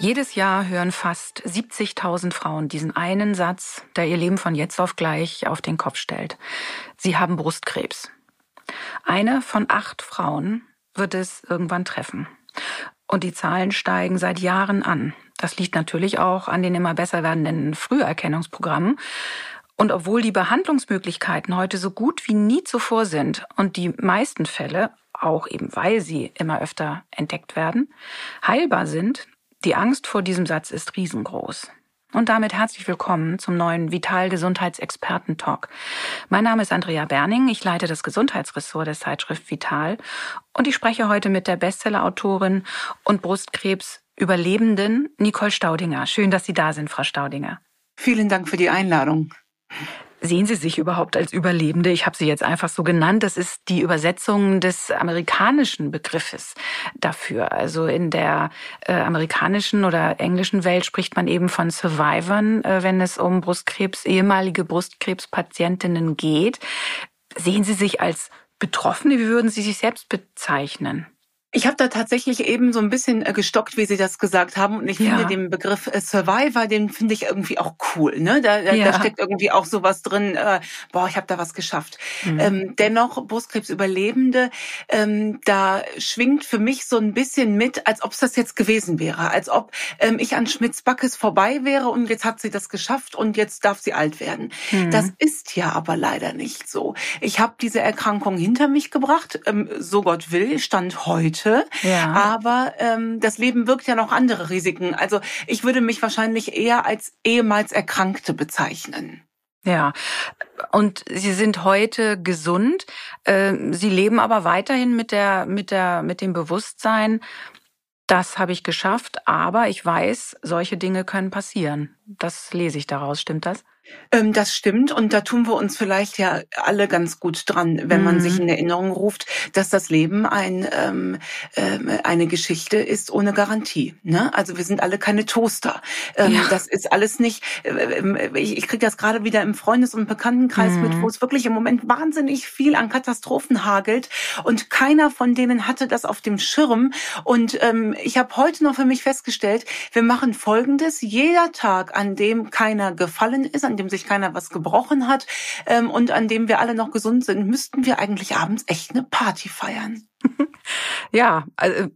Jedes Jahr hören fast 70.000 Frauen diesen einen Satz, der ihr Leben von jetzt auf gleich auf den Kopf stellt. Sie haben Brustkrebs. Eine von acht Frauen wird es irgendwann treffen. Und die Zahlen steigen seit Jahren an. Das liegt natürlich auch an den immer besser werdenden Früherkennungsprogrammen. Und obwohl die Behandlungsmöglichkeiten heute so gut wie nie zuvor sind und die meisten Fälle, auch eben weil sie immer öfter entdeckt werden, heilbar sind, die Angst vor diesem Satz ist riesengroß. Und damit herzlich willkommen zum neuen Vital Gesundheitsexperten Talk. Mein Name ist Andrea Berning, ich leite das Gesundheitsressort der Zeitschrift Vital und ich spreche heute mit der Bestsellerautorin und Brustkrebs Überlebenden Nicole Staudinger. Schön, dass Sie da sind, Frau Staudinger. Vielen Dank für die Einladung. Sehen Sie sich überhaupt als Überlebende? Ich habe sie jetzt einfach so genannt. Das ist die Übersetzung des amerikanischen Begriffes dafür. Also in der äh, amerikanischen oder englischen Welt spricht man eben von Survivors, äh, wenn es um Brustkrebs, ehemalige Brustkrebspatientinnen geht. Sehen Sie sich als Betroffene? Wie würden Sie sich selbst bezeichnen? Ich habe da tatsächlich eben so ein bisschen äh, gestockt, wie Sie das gesagt haben. Und ich ja. finde den Begriff äh, Survivor, den finde ich irgendwie auch cool. Ne? Da, da, ja. da steckt irgendwie auch sowas drin, äh, boah, ich habe da was geschafft. Mhm. Ähm, dennoch, Brustkrebsüberlebende, ähm, da schwingt für mich so ein bisschen mit, als ob es das jetzt gewesen wäre. Als ob ähm, ich an Schmitz-Backes vorbei wäre und jetzt hat sie das geschafft und jetzt darf sie alt werden. Mhm. Das ist ja aber leider nicht so. Ich habe diese Erkrankung hinter mich gebracht, ähm, so Gott will, stand heute könnte. Ja. Aber ähm, das Leben birgt ja noch andere Risiken. Also ich würde mich wahrscheinlich eher als ehemals Erkrankte bezeichnen. Ja, und Sie sind heute gesund. Ähm, Sie leben aber weiterhin mit der, mit der, mit dem Bewusstsein, das habe ich geschafft, aber ich weiß, solche Dinge können passieren. Das lese ich daraus. Stimmt das? Ähm, das stimmt und da tun wir uns vielleicht ja alle ganz gut dran, wenn mhm. man sich mhm. in Erinnerung ruft, dass das Leben ein, ähm, äh, eine Geschichte ist ohne Garantie. Ne? Also wir sind alle keine Toaster. Ähm, ja. Das ist alles nicht, äh, äh ich, ich kriege das gerade wieder im Freundes- und Bekanntenkreis mhm. mit, wo es wirklich im Moment wahnsinnig viel an Katastrophen hagelt und keiner von denen hatte das auf dem Schirm. Und ähm, ich habe heute noch für mich festgestellt, wir machen Folgendes, jeder Tag, an dem keiner gefallen ist, an dem sich keiner was gebrochen hat ähm, und an dem wir alle noch gesund sind, müssten wir eigentlich abends echt eine Party feiern. ja, also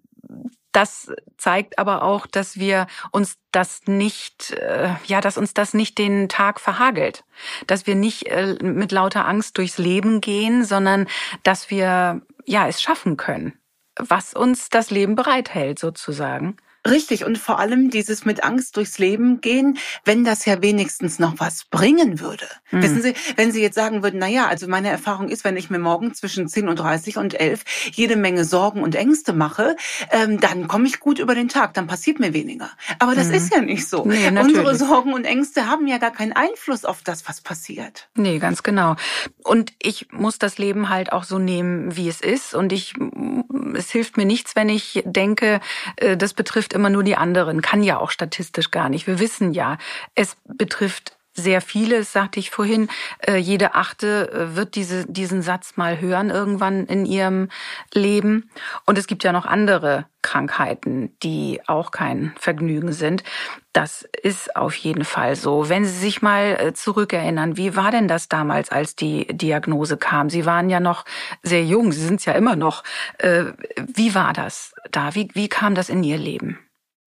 das zeigt aber auch, dass wir uns das nicht, äh, ja, dass uns das nicht den Tag verhagelt, dass wir nicht äh, mit lauter Angst durchs Leben gehen, sondern dass wir ja es schaffen können, was uns das Leben bereithält sozusagen. Richtig, und vor allem dieses mit Angst durchs Leben gehen, wenn das ja wenigstens noch was bringen würde. Mhm. Wissen Sie, wenn Sie jetzt sagen würden, na ja, also meine Erfahrung ist, wenn ich mir morgen zwischen 10 und 30 und 11 jede Menge Sorgen und Ängste mache, ähm, dann komme ich gut über den Tag, dann passiert mir weniger. Aber das mhm. ist ja nicht so. Nee, Unsere Sorgen und Ängste haben ja gar keinen Einfluss auf das, was passiert. Nee, ganz genau. Und ich muss das Leben halt auch so nehmen, wie es ist. Und ich, es hilft mir nichts, wenn ich denke, äh, das betrifft immer nur die anderen. Kann ja auch statistisch gar nicht. Wir wissen ja, es betrifft sehr viele, sagte ich vorhin, äh, jede Achte äh, wird diese, diesen Satz mal hören irgendwann in ihrem Leben. Und es gibt ja noch andere Krankheiten, die auch kein Vergnügen sind. Das ist auf jeden Fall so. Wenn Sie sich mal äh, zurückerinnern, wie war denn das damals, als die Diagnose kam? Sie waren ja noch sehr jung, Sie sind ja immer noch. Wie war das da? Wie, wie kam das in Ihr Leben?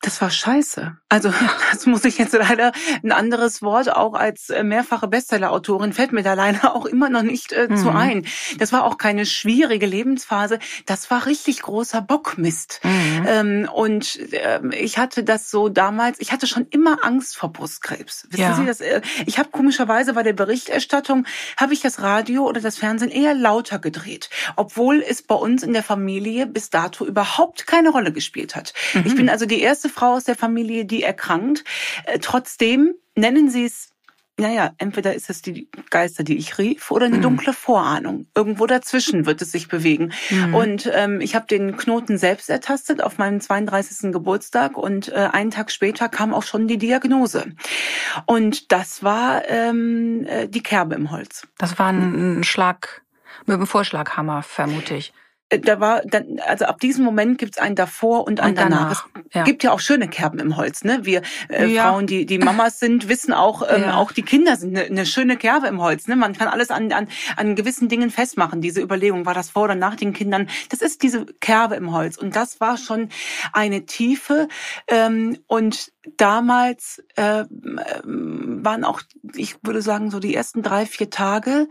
Das war scheiße. Also das muss ich jetzt leider ein anderes Wort auch als äh, mehrfache Bestsellerautorin fällt mir da leider auch immer noch nicht äh, mhm. zu ein. Das war auch keine schwierige Lebensphase. Das war richtig großer Bockmist. Mhm. Ähm, und äh, ich hatte das so damals. Ich hatte schon immer Angst vor Brustkrebs. Wissen ja. Sie das? Äh, ich habe komischerweise bei der Berichterstattung habe ich das Radio oder das Fernsehen eher lauter gedreht, obwohl es bei uns in der Familie bis dato überhaupt keine Rolle gespielt hat. Mhm. Ich bin also die erste Frau aus der Familie, die erkrankt. Äh, trotzdem nennen Sie es naja, entweder ist es die Geister, die ich rief, oder eine mhm. dunkle Vorahnung. Irgendwo dazwischen wird es sich bewegen. Mhm. Und ähm, ich habe den Knoten selbst ertastet auf meinem 32. Geburtstag und äh, einen Tag später kam auch schon die Diagnose. Und das war ähm, äh, die Kerbe im Holz. Das war ein Schlag mit dem Vorschlaghammer, vermute ich. Äh, da war dann, also ab diesem Moment gibt's einen davor und einen und danach. danach. Es ja. gibt ja auch schöne Kerben im Holz, ne? Wir äh, ja. Frauen, die die Mamas sind, wissen auch, ähm, ja. auch die Kinder sind eine, eine schöne Kerbe im Holz, ne? Man kann alles an, an an gewissen Dingen festmachen. Diese Überlegung, war das vor oder nach den Kindern? Das ist diese Kerbe im Holz und das war schon eine Tiefe ähm, und damals äh, waren auch, ich würde sagen, so die ersten drei, vier Tage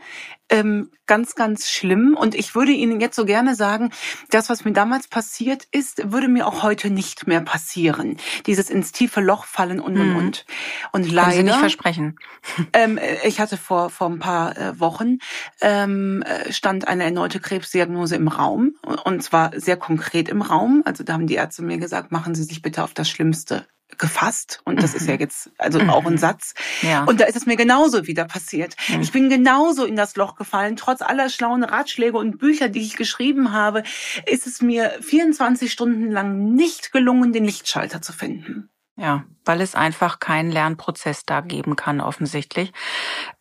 ähm, ganz, ganz schlimm. Und ich würde Ihnen jetzt so gerne sagen, das, was mir damals passiert ist, würde mir auch heute nicht mehr passieren. Dieses ins tiefe Loch fallen und und mhm. und. Und leider. Können Sie nicht versprechen. Ähm, ich hatte vor vor ein paar äh, Wochen ähm, stand eine erneute Krebsdiagnose im Raum und zwar sehr konkret im Raum. Also da haben die Ärzte mir gesagt, machen Sie sich bitte auf das Schlimmste gefasst und das mhm. ist ja mhm. jetzt also mhm. auch ein Satz. Ja. Und da ist es mir genauso wieder passiert. Mhm. Ich bin genauso in das Loch gefallen. Trotz aller schlauen Ratschläge und Bücher, die ich geschrieben habe, ist es mir 24 Stunden lang nicht gelungen, den Lichtschalter zu finden. Ja, weil es einfach keinen Lernprozess da geben kann, offensichtlich.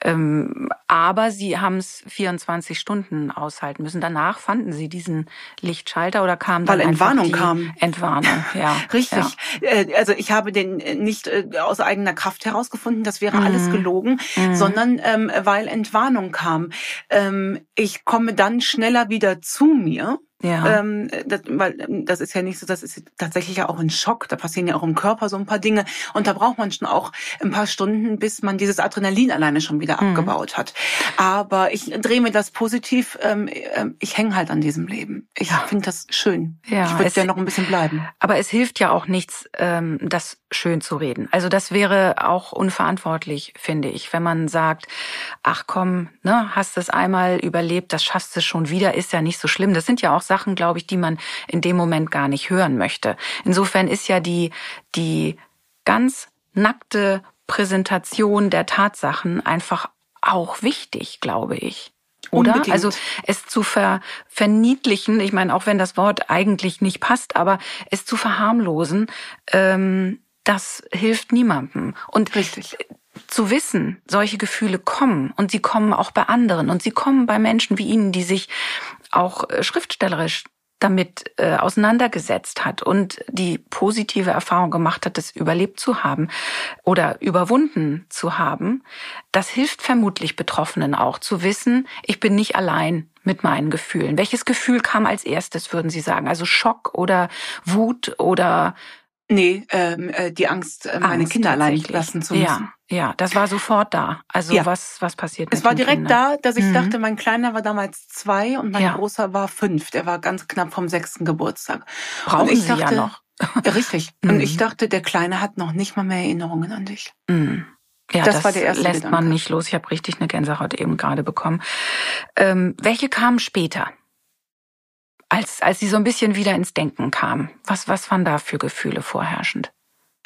Ähm, aber sie haben es 24 Stunden aushalten müssen. Danach fanden sie diesen Lichtschalter oder kam dann Weil Entwarnung kam. Entwarnung, ja. Richtig. Ja. Äh, also ich habe den äh, nicht äh, aus eigener Kraft herausgefunden, das wäre mhm. alles gelogen, mhm. sondern ähm, weil Entwarnung kam. Ähm, ich komme dann schneller wieder zu mir ja. Ähm, das, weil ähm, das ist ja nicht so, das ist tatsächlich ja auch ein Schock. Da passieren ja auch im Körper so ein paar Dinge. Und da braucht man schon auch ein paar Stunden, bis man dieses Adrenalin alleine schon wieder mhm. abgebaut hat. Aber ich drehe mir das positiv. Ähm, ähm ich hänge halt an diesem Leben. Ich ja. finde das schön. Ja, ich würde ja noch ein bisschen bleiben. Aber es hilft ja auch nichts, ähm, das schön zu reden. Also das wäre auch unverantwortlich, finde ich, wenn man sagt, ach komm, ne, hast es einmal überlebt, das schaffst du schon wieder, ist ja nicht so schlimm. Das sind ja auch Sachen, glaube ich, die man in dem Moment gar nicht hören möchte. Insofern ist ja die, die ganz nackte Präsentation der Tatsachen einfach auch wichtig, glaube ich. Oder? Unbedingt. Also es zu ver, verniedlichen, ich meine, auch wenn das Wort eigentlich nicht passt, aber es zu verharmlosen, ähm, das hilft niemandem. Und Richtig zu wissen, solche Gefühle kommen und sie kommen auch bei anderen und sie kommen bei Menschen wie Ihnen, die sich auch äh, schriftstellerisch damit äh, auseinandergesetzt hat und die positive Erfahrung gemacht hat, es überlebt zu haben oder überwunden zu haben, das hilft vermutlich Betroffenen auch zu wissen, ich bin nicht allein mit meinen Gefühlen. Welches Gefühl kam als erstes, würden Sie sagen? Also Schock oder Wut oder Nee, ähm, äh, die Angst, äh, meine Angst, Kinder allein lassen zu müssen. Ja, ja, das war sofort da. Also ja. was, was passiert? Es war direkt Kindern? da, dass ich mhm. dachte, mein Kleiner war damals zwei und mein ja. Großer war fünf. Der war ganz knapp vom sechsten Geburtstag. Brauchen ich Sie dachte, ja noch. richtig. Mhm. Und ich dachte, der Kleine hat noch nicht mal mehr Erinnerungen an dich. Mhm. Ja, das, das, war der erste lässt Gedanke. man nicht los. Ich habe richtig eine Gänsehaut eben gerade bekommen. Ähm, welche kamen später? Als, als sie so ein bisschen wieder ins Denken kam? Was, was waren da für Gefühle vorherrschend?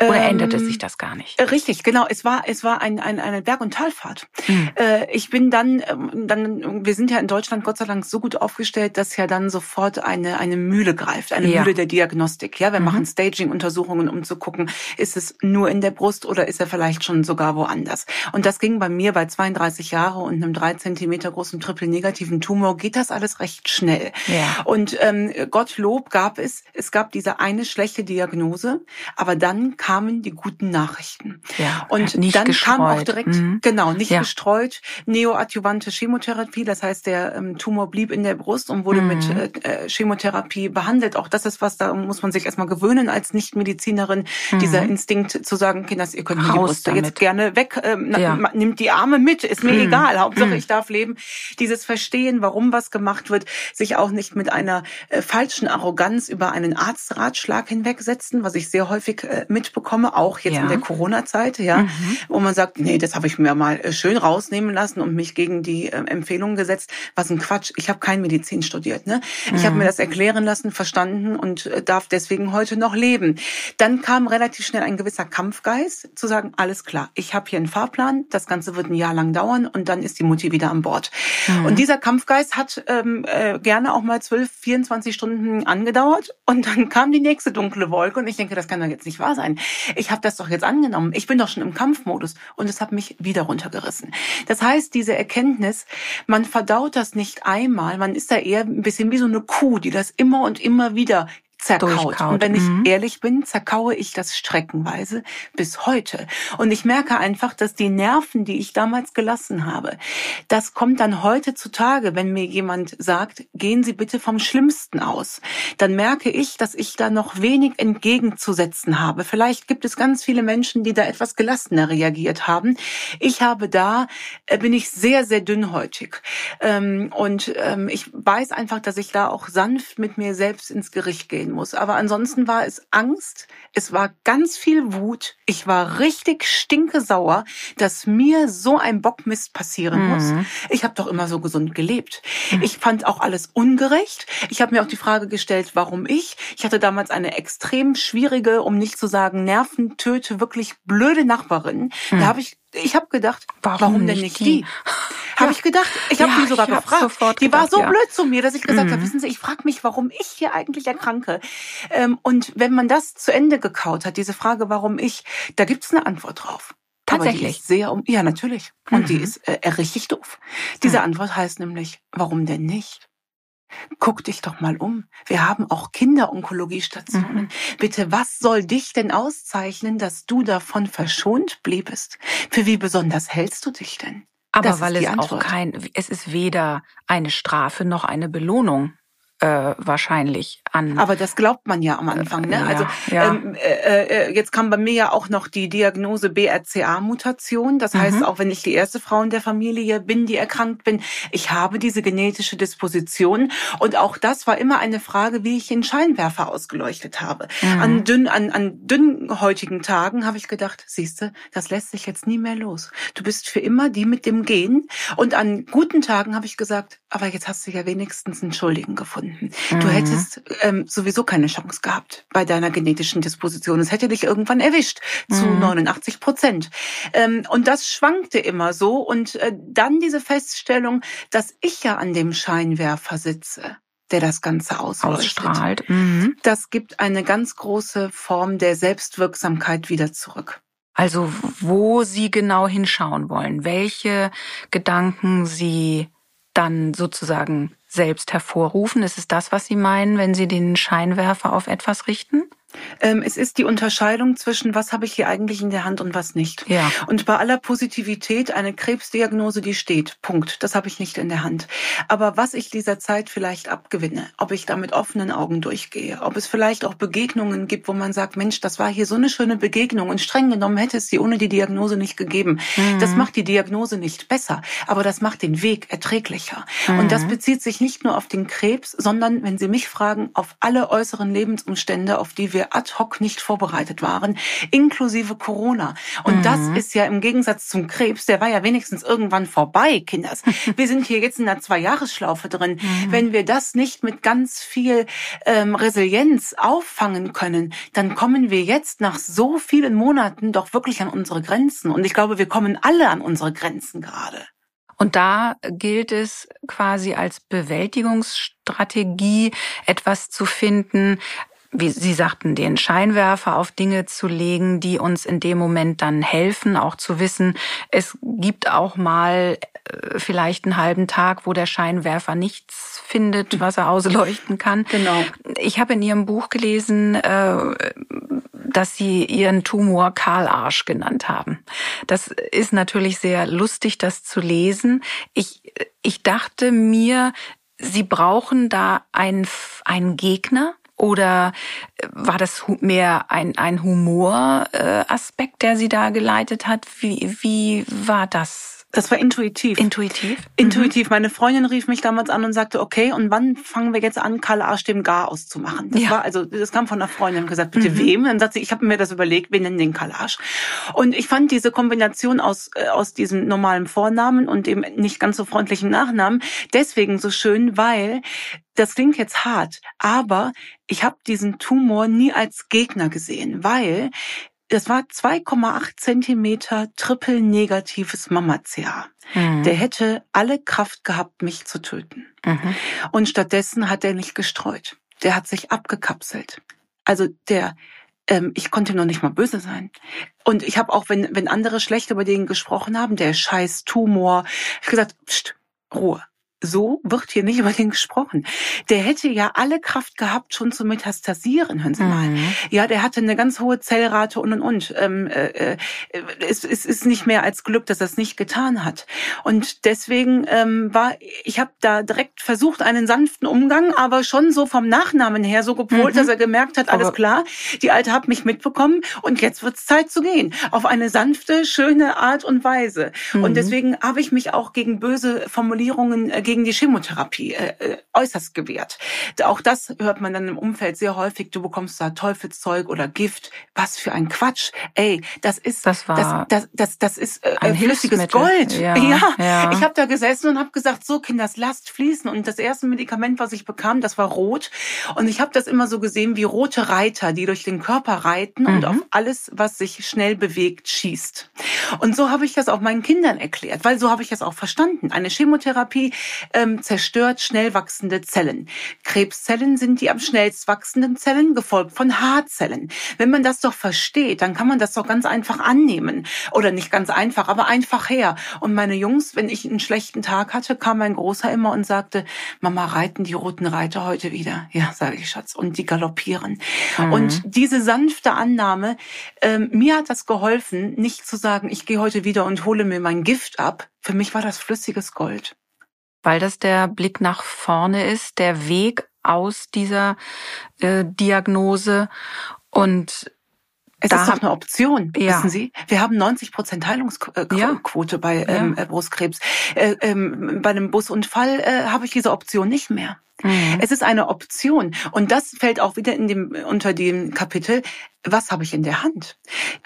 Oder änderte ähm, sich das gar nicht? Richtig, genau. Es war es war ein, ein, eine Berg- und Talfahrt. Mhm. Äh, ich bin dann ähm, dann wir sind ja in Deutschland Gott sei Dank so gut aufgestellt, dass ja dann sofort eine eine Mühle greift, eine ja. Mühle der Diagnostik. Ja, wir mhm. machen Staging-Untersuchungen, um zu gucken, ist es nur in der Brust oder ist er vielleicht schon sogar woanders. Und das ging bei mir bei 32 Jahre und einem drei Zentimeter großen triple-negativen Tumor geht das alles recht schnell. Ja. Und ähm, Gottlob gab es es gab diese eine schlechte Diagnose, aber dann kam kamen die guten Nachrichten. Ja, und nicht dann gestreut. kam auch direkt, mhm. genau, nicht ja. gestreut, neoadjuvante Chemotherapie. Das heißt, der ähm, Tumor blieb in der Brust und wurde mhm. mit äh, äh, Chemotherapie behandelt. Auch das ist was, da muss man sich erstmal gewöhnen als Nichtmedizinerin, mhm. dieser Instinkt zu sagen, Kinders, ihr könnt Raus die Brust damit. jetzt gerne weg, ähm, ja. nimmt die Arme mit, ist mir mhm. egal, Hauptsache mhm. ich darf leben. Dieses Verstehen, warum was gemacht wird, sich auch nicht mit einer äh, falschen Arroganz über einen Arztratschlag hinwegsetzen, was ich sehr häufig äh, mitbekomme bekomme, auch jetzt ja. in der Corona-Zeit, ja, mhm. wo man sagt, nee, das habe ich mir mal äh, schön rausnehmen lassen und mich gegen die äh, Empfehlungen gesetzt. Was ein Quatsch. Ich habe kein Medizin studiert. Ne? Mhm. Ich habe mir das erklären lassen, verstanden und äh, darf deswegen heute noch leben. Dann kam relativ schnell ein gewisser Kampfgeist, zu sagen, alles klar, ich habe hier einen Fahrplan, das Ganze wird ein Jahr lang dauern und dann ist die Mutti wieder an Bord. Mhm. Und dieser Kampfgeist hat ähm, äh, gerne auch mal 12, 24 Stunden angedauert und dann kam die nächste dunkle Wolke und ich denke, das kann doch jetzt nicht wahr sein. Ich habe das doch jetzt angenommen. Ich bin doch schon im Kampfmodus und es hat mich wieder runtergerissen. Das heißt, diese Erkenntnis, man verdaut das nicht einmal, man ist da eher ein bisschen wie so eine Kuh, die das immer und immer wieder zerkaut. Durchkaut. Und wenn ich mhm. ehrlich bin, zerkaue ich das streckenweise bis heute. Und ich merke einfach, dass die Nerven, die ich damals gelassen habe, das kommt dann heute zutage, wenn mir jemand sagt, gehen Sie bitte vom Schlimmsten aus. Dann merke ich, dass ich da noch wenig entgegenzusetzen habe. Vielleicht gibt es ganz viele Menschen, die da etwas gelassener reagiert haben. Ich habe da, äh, bin ich sehr, sehr dünnhäutig. Ähm, und ähm, ich weiß einfach, dass ich da auch sanft mit mir selbst ins Gericht gehe gehen muss. Aber ansonsten war es Angst, es war ganz viel Wut. Ich war richtig stinkesauer, dass mir so ein Bockmist passieren mhm. muss. Ich habe doch immer so gesund gelebt. Mhm. Ich fand auch alles ungerecht. Ich habe mir auch die Frage gestellt, warum ich? Ich hatte damals eine extrem schwierige, um nicht zu sagen nerventöte, wirklich blöde Nachbarin. Mhm. Da habe ich ich habe gedacht, warum, warum denn nicht die? die? Habe ich gedacht. Ich habe ja, die sogar gefragt. Die war so ja. blöd zu mir, dass ich gesagt mhm. habe, wissen Sie, ich frage mich, warum ich hier eigentlich erkranke. Ähm, und wenn man das zu Ende gekaut hat, diese Frage, warum ich, da gibt's eine Antwort drauf. Tatsächlich. Aber die ist sehr um, ja, natürlich. Und mhm. die ist äh, richtig doof. Diese mhm. Antwort heißt nämlich, warum denn nicht? Guck dich doch mal um. Wir haben auch Kinderonkologiestationen. Mhm. Bitte, was soll dich denn auszeichnen, dass du davon verschont bliebest? Für wie besonders hältst du dich denn? Aber das weil es auch kein, es ist weder eine Strafe noch eine Belohnung äh, wahrscheinlich an. Aber das glaubt man ja am Anfang. Ne? Ja, also ja. Ähm, äh, äh, jetzt kam bei mir ja auch noch die Diagnose BRCA-Mutation. Das mhm. heißt, auch wenn ich die erste Frau in der Familie bin, die erkrankt bin, ich habe diese genetische Disposition. Und auch das war immer eine Frage, wie ich den Scheinwerfer ausgeleuchtet habe. Mhm. An, dünn, an, an dünnhäutigen Tagen habe ich gedacht, siehste, das lässt sich jetzt nie mehr los. Du bist für immer die mit dem Gen. Und an guten Tagen habe ich gesagt, aber jetzt hast du ja wenigstens einen Schuldigen gefunden. Mhm. Du hättest ähm, sowieso keine Chance gehabt bei deiner genetischen Disposition. Es hätte dich irgendwann erwischt zu mhm. 89 Prozent. Ähm, und das schwankte immer so. Und äh, dann diese Feststellung, dass ich ja an dem Scheinwerfer sitze der das Ganze ausstrahlt. Mhm. Das gibt eine ganz große Form der Selbstwirksamkeit wieder zurück. Also wo Sie genau hinschauen wollen, welche Gedanken Sie dann sozusagen selbst hervorrufen? Ist es das, was Sie meinen, wenn Sie den Scheinwerfer auf etwas richten? Ähm, es ist die Unterscheidung zwischen, was habe ich hier eigentlich in der Hand und was nicht. Ja. Und bei aller Positivität eine Krebsdiagnose, die steht. Punkt. Das habe ich nicht in der Hand. Aber was ich dieser Zeit vielleicht abgewinne, ob ich da mit offenen Augen durchgehe, ob es vielleicht auch Begegnungen gibt, wo man sagt, Mensch, das war hier so eine schöne Begegnung und streng genommen hätte es sie ohne die Diagnose nicht gegeben. Mhm. Das macht die Diagnose nicht besser, aber das macht den Weg erträglicher. Mhm. Und das mhm. bezieht sich nicht nur auf den Krebs, sondern, wenn Sie mich fragen, auf alle äußeren Lebensumstände, auf die wir wir ad hoc nicht vorbereitet waren, inklusive Corona. Und mhm. das ist ja im Gegensatz zum Krebs, der war ja wenigstens irgendwann vorbei, Kinders. Wir sind hier jetzt in einer Zwei-Jahres-Schlaufe drin. Mhm. Wenn wir das nicht mit ganz viel ähm, Resilienz auffangen können, dann kommen wir jetzt nach so vielen Monaten doch wirklich an unsere Grenzen. Und ich glaube, wir kommen alle an unsere Grenzen gerade. Und da gilt es quasi als Bewältigungsstrategie etwas zu finden, wie Sie sagten, den Scheinwerfer auf Dinge zu legen, die uns in dem Moment dann helfen, auch zu wissen, es gibt auch mal äh, vielleicht einen halben Tag, wo der Scheinwerfer nichts findet, was er ausleuchten kann. Genau. Ich habe in Ihrem Buch gelesen, äh, dass Sie Ihren Tumor Karl Arsch genannt haben. Das ist natürlich sehr lustig, das zu lesen. Ich, ich dachte mir, Sie brauchen da einen, einen Gegner, oder äh, war das mehr ein, ein Humoraspekt, der Sie da geleitet hat? Wie, wie war das? Das war intuitiv. Intuitiv? Intuitiv. Mhm. Meine Freundin rief mich damals an und sagte, okay, und wann fangen wir jetzt an, Karl Arsch dem Gar auszumachen? Das ja. war, also, das kam von einer Freundin und gesagt, bitte mhm. wem? Dann sagt sie, ich habe mir das überlegt, wir nennen den Karl Arsch. Und ich fand diese Kombination aus, äh, aus diesem normalen Vornamen und dem nicht ganz so freundlichen Nachnamen deswegen so schön, weil das klingt jetzt hart, aber ich habe diesen Tumor nie als Gegner gesehen, weil das war 2,8 Zentimeter triple-negatives Mama-CA. Mhm. Der hätte alle Kraft gehabt, mich zu töten. Mhm. Und stattdessen hat er nicht gestreut. Der hat sich abgekapselt. Also der, ähm, ich konnte noch nicht mal böse sein. Und ich habe auch, wenn, wenn andere schlecht über den gesprochen haben, der scheiß Tumor, ich gesagt, Psst, Ruhe so wird hier nicht über den gesprochen. Der hätte ja alle Kraft gehabt, schon zu metastasieren, hören Sie mal. Mhm. Ja, der hatte eine ganz hohe Zellrate und und und. Ähm, äh, äh, es, es ist nicht mehr als Glück, dass er es nicht getan hat. Und deswegen ähm, war, ich habe da direkt versucht, einen sanften Umgang, aber schon so vom Nachnamen her so gepolt, mhm. dass er gemerkt hat, alles klar, die Alte hat mich mitbekommen und jetzt wird's Zeit zu gehen. Auf eine sanfte, schöne Art und Weise. Mhm. Und deswegen habe ich mich auch gegen böse Formulierungen äh, gegen die Chemotherapie äh, äh, äußerst gewehrt. Auch das hört man dann im Umfeld sehr häufig. Du bekommst da Teufelszeug oder Gift. Was für ein Quatsch. Ey, das ist das war das das das, das ist äh, ein flüssiges Gold. Ja, ja. ja. ich habe da gesessen und habe gesagt, so Kinders, lasst fließen. Und das erste Medikament, was ich bekam, das war rot. Und ich habe das immer so gesehen wie rote Reiter, die durch den Körper reiten mhm. und auf alles, was sich schnell bewegt, schießt. Und so habe ich das auch meinen Kindern erklärt, weil so habe ich das auch verstanden. Eine Chemotherapie ähm, zerstört schnell wachsende Zellen. Krebszellen sind die am schnellst wachsenden Zellen, gefolgt von Haarzellen. Wenn man das doch versteht, dann kann man das doch ganz einfach annehmen. Oder nicht ganz einfach, aber einfach her. Und meine Jungs, wenn ich einen schlechten Tag hatte, kam mein Großer immer und sagte, Mama, reiten die roten Reiter heute wieder? Ja, sage ich, Schatz. Und die galoppieren. Mhm. Und diese sanfte Annahme, ähm, mir hat das geholfen, nicht zu sagen, ich gehe heute wieder und hole mir mein Gift ab. Für mich war das flüssiges Gold weil das der Blick nach vorne ist, der Weg aus dieser äh, Diagnose und es da ist doch eine Option, ja. wissen Sie? Wir haben 90 Prozent Heilungsquote ja. bei ähm, ja. Brustkrebs. Äh, ähm, bei einem Busunfall äh, habe ich diese Option nicht mehr. Mhm. Es ist eine Option. Und das fällt auch wieder in dem, unter dem Kapitel, was habe ich in der Hand?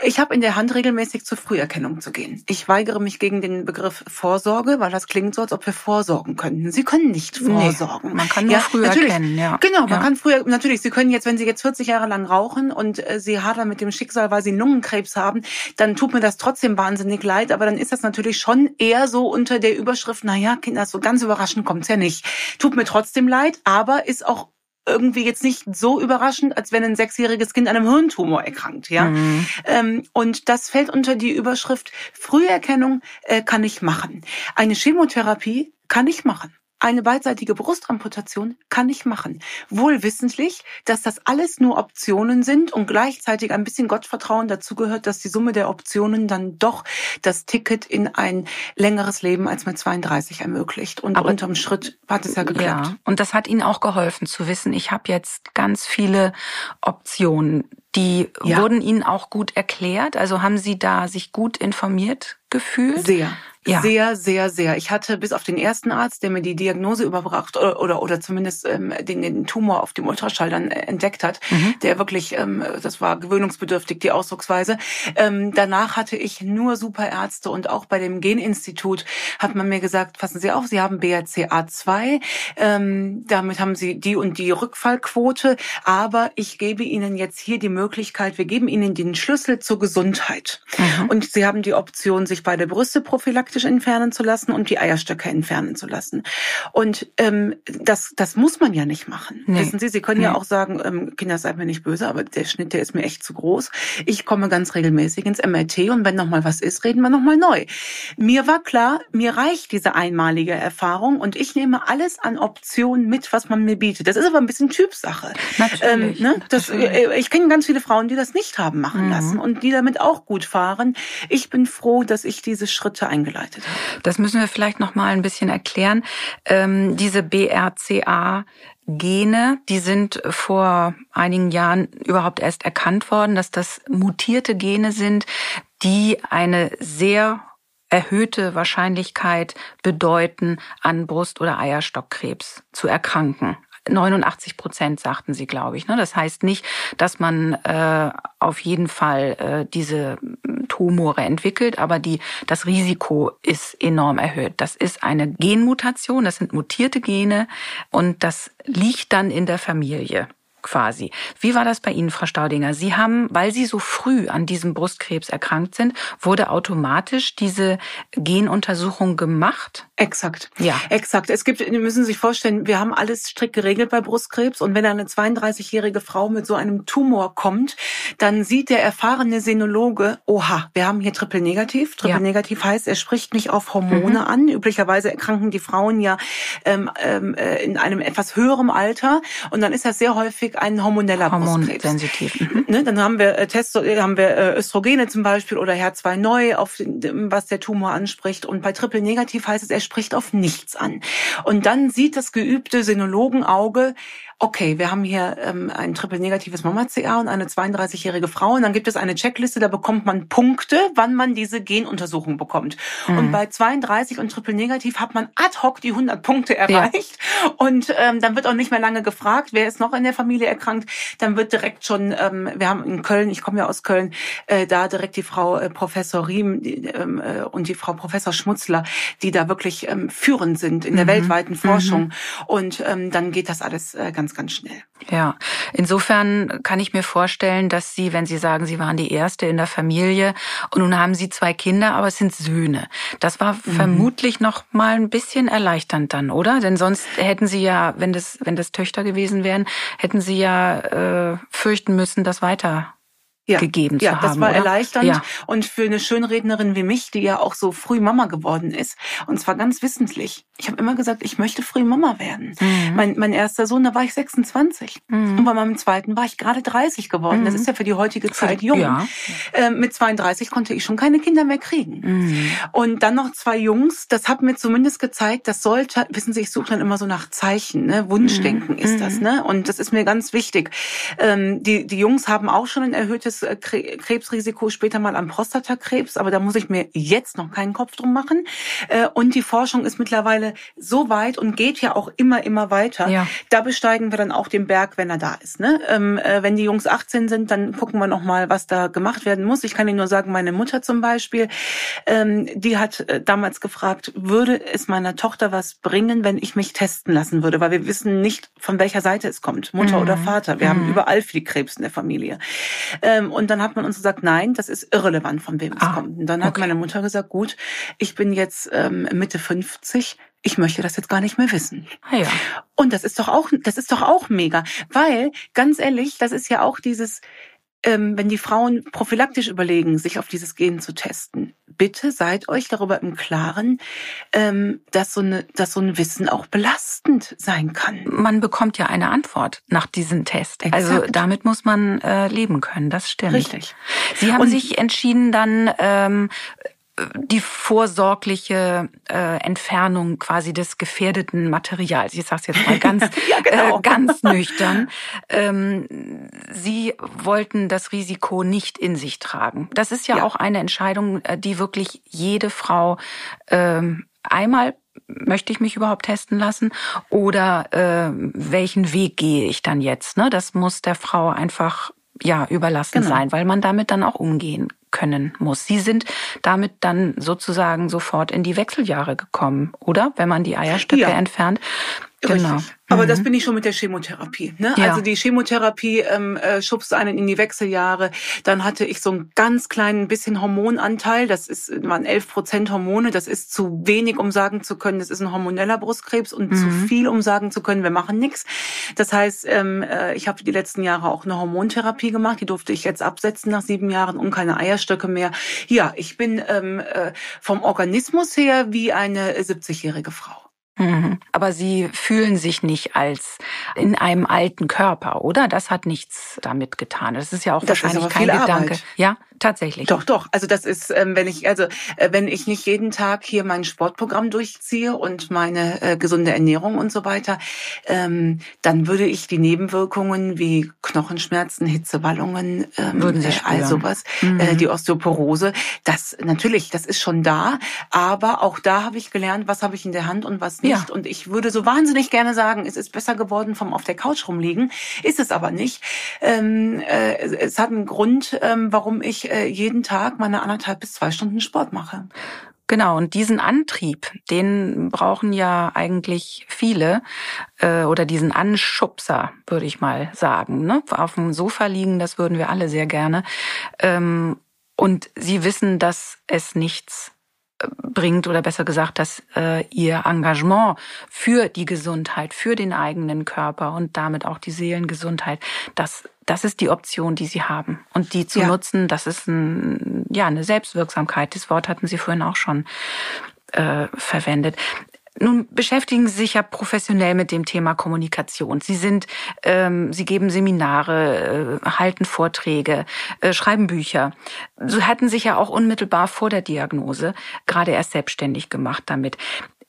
Ich habe in der Hand, regelmäßig zur Früherkennung zu gehen. Ich weigere mich gegen den Begriff Vorsorge, weil das klingt so, als ob wir vorsorgen könnten. Sie können nicht vorsorgen. Nee, man kann nur ja, früher erkennen, ja. Genau, man ja. kann früher, natürlich, Sie können jetzt, wenn Sie jetzt 40 Jahre lang rauchen und äh, Sie hadern mit dem Schicksal, weil Sie Lungenkrebs haben, dann tut mir das trotzdem wahnsinnig leid, aber dann ist das natürlich schon eher so unter der Überschrift, na ja, Kinder, so ganz überraschend kommt's ja nicht. Tut mir trotzdem leid, aber ist auch irgendwie jetzt nicht so überraschend, als wenn ein sechsjähriges Kind an einem Hirntumor erkrankt, ja. Mhm. Ähm, und das fällt unter die Überschrift Früherkennung äh, kann ich machen. Eine Chemotherapie kann ich machen. Eine beidseitige Brustamputation kann ich machen. Wohl wissentlich, dass das alles nur Optionen sind und gleichzeitig ein bisschen Gottvertrauen dazu gehört, dass die Summe der Optionen dann doch das Ticket in ein längeres Leben als mit 32 ermöglicht. Und Aber unterm Schritt hat es ja geklappt. Ja, und das hat Ihnen auch geholfen zu wissen, ich habe jetzt ganz viele Optionen. Die ja. wurden Ihnen auch gut erklärt? Also haben Sie da sich gut informiert gefühlt? Sehr. Ja. Sehr, sehr, sehr. Ich hatte bis auf den ersten Arzt, der mir die Diagnose überbracht oder oder, oder zumindest ähm, den, den Tumor auf dem Ultraschall dann äh, entdeckt hat, mhm. der wirklich, ähm, das war gewöhnungsbedürftig, die Ausdrucksweise. Ähm, danach hatte ich nur super Ärzte und auch bei dem Geninstitut hat man mir gesagt, passen Sie auf, Sie haben BRCA2, ähm, damit haben Sie die und die Rückfallquote, aber ich gebe Ihnen jetzt hier die Möglichkeit, wir geben Ihnen den Schlüssel zur Gesundheit. Mhm. Und Sie haben die Option, sich bei der Brüste prophylaktisch prophylaktisch entfernen zu lassen und die Eierstöcke entfernen zu lassen. Und ähm, das, das muss man ja nicht machen. Nee. Wissen Sie, Sie können nee. ja auch sagen, ähm, Kinder, seid mir nicht böse, aber der Schnitt, der ist mir echt zu groß. Ich komme ganz regelmäßig ins MRT und wenn noch mal was ist, reden wir noch mal neu. Mir war klar, mir reicht diese einmalige Erfahrung und ich nehme alles an Optionen mit, was man mir bietet. Das ist aber ein bisschen Typsache. Natürlich. Ähm, ne? das, äh, ich kenne ganz viele Frauen, die das nicht haben machen mhm. lassen und die damit auch gut fahren. Ich bin froh, dass ich diese Schritte eingeleitet eingeleitet hat. Das müssen wir vielleicht noch mal ein bisschen erklären. Ähm, diese BRCA Gene, die sind vor einigen Jahren überhaupt erst erkannt worden, dass das mutierte Gene sind, die eine sehr erhöhte Wahrscheinlichkeit bedeuten, an Brust- oder Eierstockkrebs zu erkranken. 89 Prozent sagten sie, glaube ich. Ne? Das heißt nicht, dass man äh, auf jeden Fall äh, diese Tumore entwickelt, aber die, das Risiko ist enorm erhöht. Das ist eine Genmutation, das sind mutierte Gene und das liegt dann in der Familie quasi. Wie war das bei Ihnen, Frau Staudinger? Sie haben, weil Sie so früh an diesem Brustkrebs erkrankt sind, wurde automatisch diese Genuntersuchung gemacht? Exakt. Ja. Exakt. Es gibt, Sie müssen sich vorstellen, wir haben alles strikt geregelt bei Brustkrebs und wenn eine 32-jährige Frau mit so einem Tumor kommt, dann sieht der erfahrene Senologe, oha, wir haben hier Triple Negativ. Triple Negativ heißt, er spricht nicht auf Hormone mhm. an. Üblicherweise erkranken die Frauen ja ähm, ähm, äh, in einem etwas höheren Alter und dann ist das sehr häufig ein hormoneller Hormonsensitiv. Mhm. Ne, dann haben wir äh, Testo äh, haben wir äh, Östrogene zum Beispiel oder HER2 neu, auf was der Tumor anspricht. Und bei Triple Negativ heißt es, er spricht auf nichts an. Und dann sieht das geübte Sinologenauge, okay, wir haben hier ähm, ein triple-negatives Mama-CA und eine 32-jährige Frau. Und dann gibt es eine Checkliste, da bekommt man Punkte, wann man diese Genuntersuchung bekommt. Mhm. Und bei 32 und triple-negativ hat man ad hoc die 100 Punkte erreicht. Ja. Und ähm, dann wird auch nicht mehr lange gefragt, wer ist noch in der Familie erkrankt. Dann wird direkt schon, ähm, wir haben in Köln, ich komme ja aus Köln, äh, da direkt die Frau äh, Professor Riem die, ähm, äh, und die Frau Professor Schmutzler, die da wirklich ähm, führend sind in der mhm. weltweiten Forschung. Mhm. Und ähm, dann geht das alles äh, ganz ganz, schnell. Ja, insofern kann ich mir vorstellen, dass Sie, wenn Sie sagen, Sie waren die Erste in der Familie und nun haben Sie zwei Kinder, aber es sind Söhne. Das war mhm. vermutlich noch mal ein bisschen erleichternd dann, oder? Denn sonst hätten Sie ja, wenn das, wenn das Töchter gewesen wären, hätten Sie ja äh, fürchten müssen, das weiter ja, gegeben ja, zu haben. Ja, das war oder? erleichternd. Ja. Und für eine Schönrednerin wie mich, die ja auch so früh Mama geworden ist, und zwar ganz wissentlich. Ich habe immer gesagt, ich möchte früh Mama werden. Mhm. Mein, mein erster Sohn, da war ich 26. Mhm. Und bei meinem zweiten war ich gerade 30 geworden. Mhm. Das ist ja für die heutige Zeit jung. Ja. Äh, mit 32 konnte ich schon keine Kinder mehr kriegen. Mhm. Und dann noch zwei Jungs. Das hat mir zumindest gezeigt, das sollte, wissen Sie, ich suche dann immer so nach Zeichen. Ne? Wunschdenken mhm. ist das. Mhm. Ne? Und das ist mir ganz wichtig. Ähm, die, die Jungs haben auch schon ein erhöhtes erhöhtes äh, Krebsrisiko später mal am Prostatakrebs, aber da muss ich mir jetzt noch keinen Kopf drum machen. Äh, und die Forschung ist mittlerweile so weit und geht ja auch immer, immer weiter. Ja. Da besteigen wir dann auch den Berg, wenn er da ist. Ne? Ähm, äh, wenn die Jungs 18 sind, dann gucken wir noch mal, was da gemacht werden muss. Ich kann Ihnen nur sagen, meine Mutter zum Beispiel, ähm, die hat damals gefragt, würde es meiner Tochter was bringen, wenn ich mich testen lassen würde? Weil wir wissen nicht, von welcher Seite es kommt, Mutter mhm. oder Vater. Wir mhm. haben überall viel Krebs in der Familie. Ähm, und dann hat man uns gesagt, nein, das ist irrelevant, von wem es ah, kommt. Und dann okay. hat meine Mutter gesagt, gut, ich bin jetzt ähm, Mitte 50, ich möchte das jetzt gar nicht mehr wissen. Ah, ja. Und das ist doch auch, das ist doch auch mega, weil ganz ehrlich, das ist ja auch dieses, ähm, wenn die Frauen prophylaktisch überlegen, sich auf dieses Gen zu testen, bitte seid euch darüber im Klaren, ähm, dass, so eine, dass so ein Wissen auch belastend sein kann. Man bekommt ja eine Antwort nach diesem Test. Also Exakt. Also damit muss man äh, leben können, das stimmt. Richtig. Sie haben Und sich entschieden, dann ähm, die vorsorgliche äh, Entfernung quasi des gefährdeten Materials. Ich sage es jetzt mal ganz, ja, genau. äh, ganz nüchtern. Ähm, Sie wollten das Risiko nicht in sich tragen. Das ist ja, ja. auch eine Entscheidung, äh, die wirklich jede Frau ähm, einmal möchte ich mich überhaupt testen lassen oder äh, welchen Weg gehe ich dann jetzt? Ne? Das muss der Frau einfach ja überlassen genau. sein, weil man damit dann auch umgehen können muss. Sie sind damit dann sozusagen sofort in die Wechseljahre gekommen, oder? Wenn man die Eierstöcke ja. entfernt. Genau. Richtig. Aber mhm. das bin ich schon mit der Chemotherapie. Ne? Ja. Also die Chemotherapie ähm, äh, schubst einen in die Wechseljahre. Dann hatte ich so einen ganz kleinen bisschen Hormonanteil. Das ist waren 11 Prozent Hormone. Das ist zu wenig, um sagen zu können, das ist ein hormoneller Brustkrebs und mhm. zu viel, um sagen zu können, wir machen nichts. Das heißt, ähm, äh, ich habe die letzten Jahre auch eine Hormontherapie gemacht. Die durfte ich jetzt absetzen nach sieben Jahren und keine Eierstöcke mehr. Ja, ich bin ähm, äh, vom Organismus her wie eine 70-jährige Frau. Mhm. Aber Sie fühlen sich nicht als in einem alten Körper, oder? Das hat nichts damit getan. Das ist ja auch das wahrscheinlich kein Gedanke. Arbeit. Ja, tatsächlich. Doch, doch. Also das ist, ähm, wenn ich also äh, wenn ich nicht jeden Tag hier mein Sportprogramm durchziehe und meine äh, gesunde Ernährung und so weiter, ähm, dann würde ich die Nebenwirkungen wie Knochenschmerzen, Hitzewallungen, ähm, Würden Sie äh, all sowas, mhm. äh, die Osteoporose, das natürlich, das ist schon da. Aber auch da habe ich gelernt, was habe ich in der Hand und was nicht. Ja. Und ich würde so wahnsinnig gerne sagen, es ist besser geworden vom auf der Couch rumliegen. Ist es aber nicht. Ähm, äh, es hat einen Grund, ähm, warum ich äh, jeden Tag meine anderthalb bis zwei Stunden Sport mache. Genau, und diesen Antrieb, den brauchen ja eigentlich viele, äh, oder diesen Anschubser, würde ich mal sagen. Ne? Auf dem Sofa liegen, das würden wir alle sehr gerne. Ähm, und sie wissen, dass es nichts bringt oder besser gesagt, dass äh, ihr Engagement für die Gesundheit, für den eigenen Körper und damit auch die Seelengesundheit, das das ist die Option, die sie haben und die zu ja. nutzen, das ist ein, ja eine Selbstwirksamkeit. Das Wort hatten Sie vorhin auch schon äh, verwendet. Nun beschäftigen Sie sich ja professionell mit dem Thema Kommunikation. Sie sind, ähm, Sie geben Seminare, äh, halten Vorträge, äh, schreiben Bücher. Sie hatten sich ja auch unmittelbar vor der Diagnose gerade erst selbstständig gemacht damit.